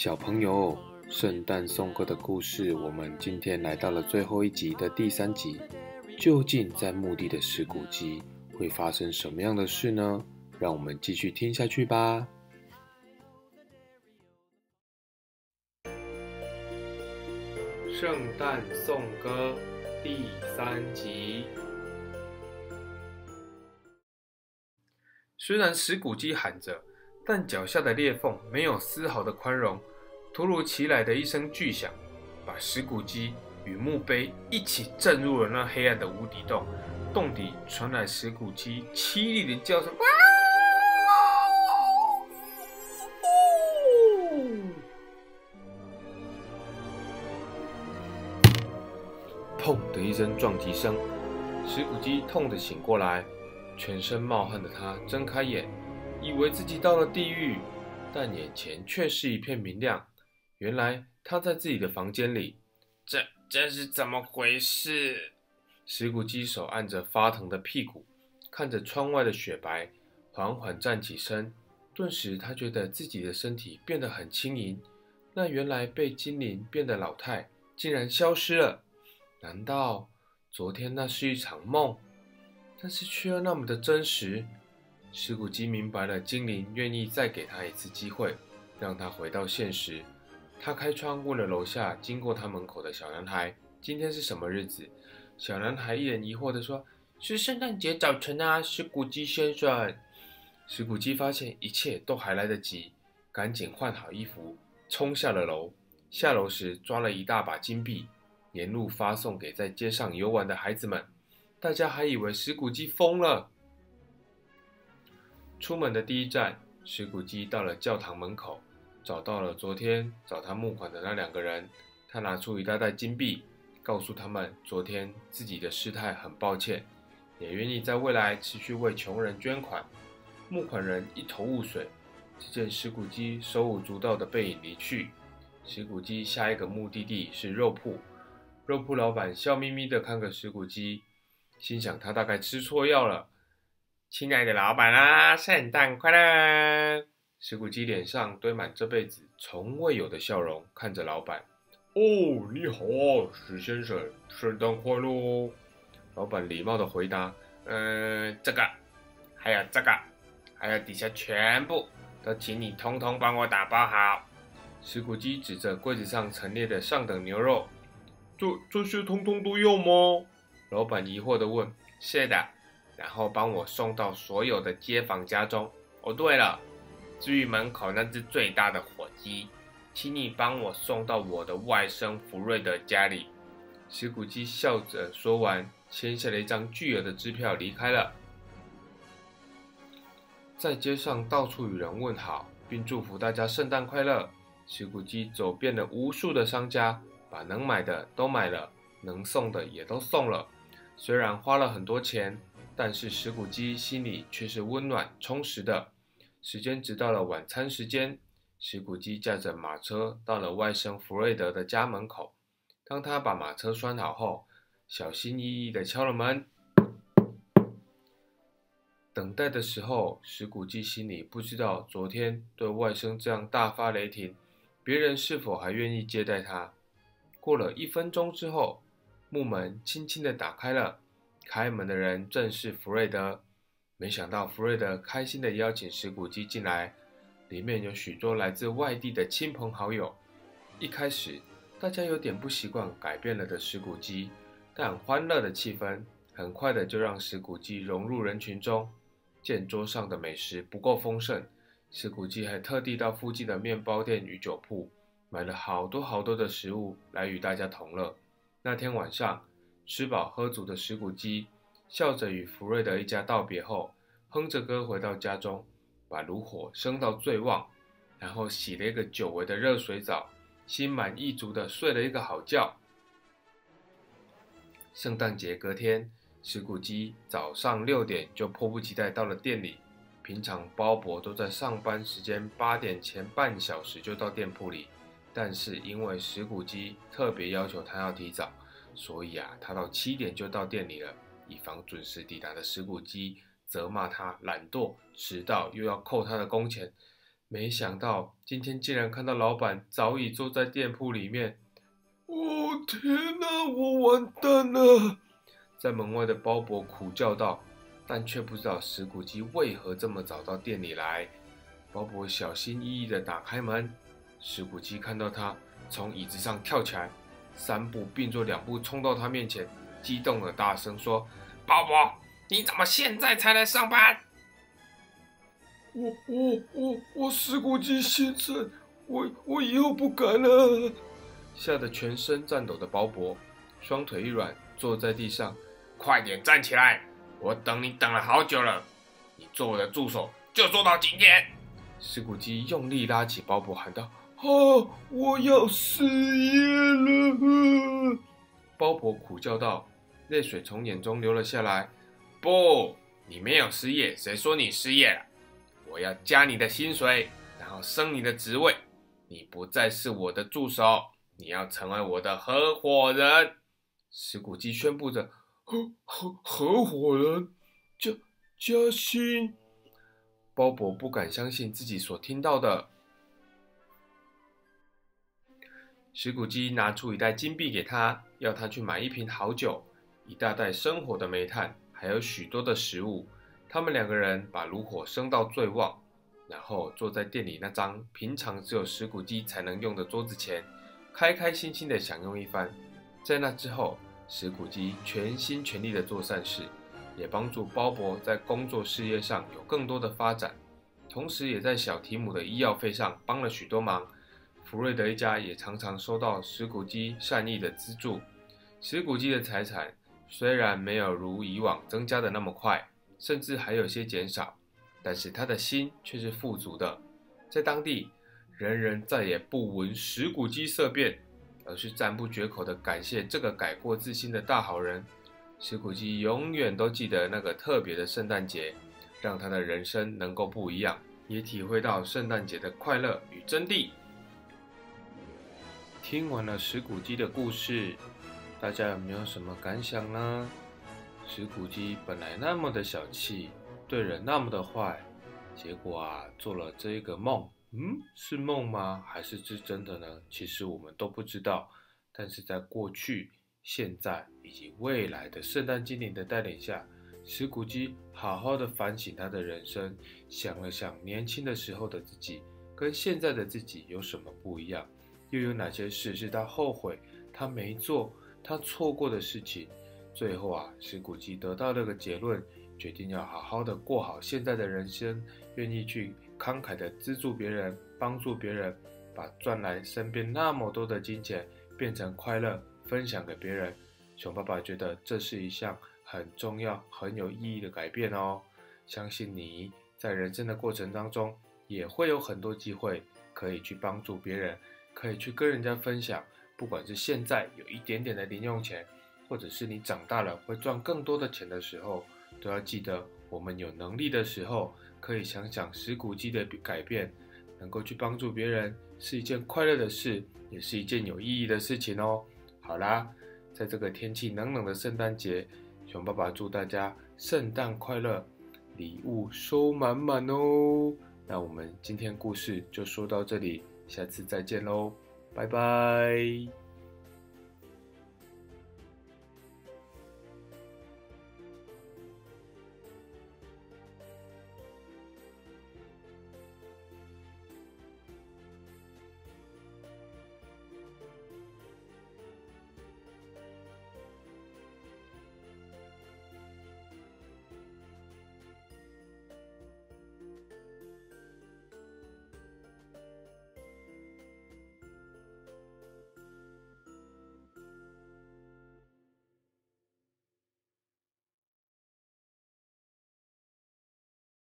小朋友，圣诞颂歌的故事，我们今天来到了最后一集的第三集。究竟在墓地的石骨鸡会发生什么样的事呢？让我们继续听下去吧。圣诞颂歌第三集。虽然石骨鸡喊着，但脚下的裂缝没有丝毫的宽容。突如其来的一声巨响，把石骨鸡与墓碑一起震入了那黑暗的无底洞。洞底传来石骨鸡凄厉的叫声。砰的一声撞击声，石骨鸡痛的醒过来，全身冒汗的他睁开眼，以为自己到了地狱，但眼前却是一片明亮。原来他在自己的房间里，这这是怎么回事？石骨鸡手按着发疼的屁股，看着窗外的雪白，缓缓站起身。顿时，他觉得自己的身体变得很轻盈。那原来被精灵变的老太，竟然消失了。难道昨天那是一场梦？但是却又那么的真实。石骨鸡明白了，精灵愿意再给他一次机会，让他回到现实。他开窗问了楼下经过他门口的小男孩：“今天是什么日子？”小男孩一脸疑惑地说：“是圣诞节早晨啊，石骨鸡先生。”石骨鸡发现一切都还来得及，赶紧换好衣服，冲下了楼。下楼时抓了一大把金币，沿路发送给在街上游玩的孩子们。大家还以为石骨鸡疯了。出门的第一站，石骨鸡到了教堂门口。找到了昨天找他募款的那两个人，他拿出一大袋金币，告诉他们昨天自己的事态很抱歉，也愿意在未来持续为穷人捐款。募款人一头雾水，只见石骨鸡手舞足蹈的背影离去。石骨鸡下一个目的地是肉铺，肉铺老板笑眯眯的看着石骨鸡，心想他大概吃错药了。亲爱的老板啊，圣诞快乐！石骨鸡脸上堆满这辈子从未有的笑容，看着老板。哦，你好啊，石先生，圣诞快乐哦！老板礼貌的回答。嗯，这个，还有这个，还有底下全部都请你通通帮我打包好。石骨鸡指着柜子上陈列的上等牛肉。这这些通通都要吗？老板疑惑的问。是的，然后帮我送到所有的街坊家中。哦，对了。至于门口那只最大的火鸡，请你帮我送到我的外甥福瑞德家里。石骨鸡笑着说完，签下了一张巨额的支票，离开了。在街上到处与人问好，并祝福大家圣诞快乐。石骨鸡走遍了无数的商家，把能买的都买了，能送的也都送了。虽然花了很多钱，但是石骨鸡心里却是温暖充实的。时间直到了晚餐时间，石谷鸡驾着马车到了外甥弗瑞德的家门口。当他把马车拴好后，小心翼翼地敲了门。等待的时候，石谷鸡心里不知道昨天对外甥这样大发雷霆，别人是否还愿意接待他。过了一分钟之后，木门轻轻地打开了，开门的人正是弗瑞德。没想到福瑞德开心的邀请石骨鸡进来，里面有许多来自外地的亲朋好友。一开始，大家有点不习惯改变了的石骨鸡，但欢乐的气氛很快的就让石骨鸡融入人群中。见桌上的美食不够丰盛，石骨鸡还特地到附近的面包店与酒铺买了好多好多的食物来与大家同乐。那天晚上，吃饱喝足的石骨鸡。笑着与福瑞德一家道别后，哼着歌回到家中，把炉火升到最旺，然后洗了一个久违的热水澡，心满意足的睡了一个好觉。圣诞节隔天，石谷鸡早上六点就迫不及待到了店里。平常包伯都在上班时间八点前半小时就到店铺里，但是因为石谷鸡特别要求他要提早，所以啊，他到七点就到店里了。以防准时抵达的石骨鸡责骂他懒惰、迟到，又要扣他的工钱。没想到今天竟然看到老板早已坐在店铺里面。哦天哪，我完蛋了！在门外的包伯苦叫道，但却不知道石谷鸡为何这么早到店里来。包伯小心翼翼地打开门，石谷鸡看到他，从椅子上跳起来，三步并作两步冲到他面前，激动的大声说：“包伯，你怎么现在才来上班？”我我我我石谷鸡先生，我我以后不敢了。吓得全身颤抖的包伯，双腿一软，坐在地上。快点站起来！我等你等了好久了。你做我的助手，就做到今天。石谷鸡用力拉起包伯，喊道：“啊，我要失业了！”包伯苦叫道，泪水从眼中流了下来。不，你没有失业，谁说你失业了？我要加你的薪水，然后升你的职位。你不再是我的助手，你要成为我的合伙人。石谷基宣布着：“合合合伙人，加加薪。”鲍勃不敢相信自己所听到的。石谷基拿出一袋金币给他，要他去买一瓶好酒、一大袋生火的煤炭，还有许多的食物。他们两个人把炉火升到最旺，然后坐在店里那张平常只有石谷鸡才能用的桌子前，开开心心的享用一番。在那之后，石谷鸡全心全力的做善事，也帮助鲍勃在工作事业上有更多的发展，同时也在小提姆的医药费上帮了许多忙。福瑞德一家也常常收到石谷鸡善意的资助。石谷鸡的财产虽然没有如以往增加的那么快。甚至还有些减少，但是他的心却是富足的。在当地，人人再也不闻石谷鸡色变，而是赞不绝口地感谢这个改过自新的大好人。石谷鸡永远都记得那个特别的圣诞节，让他的人生能够不一样，也体会到圣诞节的快乐与真谛。听完了石谷鸡的故事，大家有没有什么感想呢？石谷鸡本来那么的小气，对人那么的坏，结果啊做了这一个梦，嗯，是梦吗？还是是真的呢？其实我们都不知道。但是在过去、现在以及未来的圣诞精灵的带领下，石谷鸡好好的反省他的人生，想了想年轻的时候的自己跟现在的自己有什么不一样，又有哪些事是他后悔、他没做、他错过的事情。最后啊，石谷鸡得到了个结论，决定要好好的过好现在的人生，愿意去慷慨的资助别人，帮助别人，把赚来身边那么多的金钱变成快乐，分享给别人。熊爸爸觉得这是一项很重要、很有意义的改变哦。相信你在人生的过程当中，也会有很多机会可以去帮助别人，可以去跟人家分享，不管是现在有一点点的零用钱。或者是你长大了会赚更多的钱的时候，都要记得，我们有能力的时候，可以想想石谷鸡的改变，能够去帮助别人，是一件快乐的事，也是一件有意义的事情哦。好啦，在这个天气冷冷的圣诞节，熊爸爸祝大家圣诞快乐，礼物收满满哦。那我们今天故事就说到这里，下次再见喽，拜拜。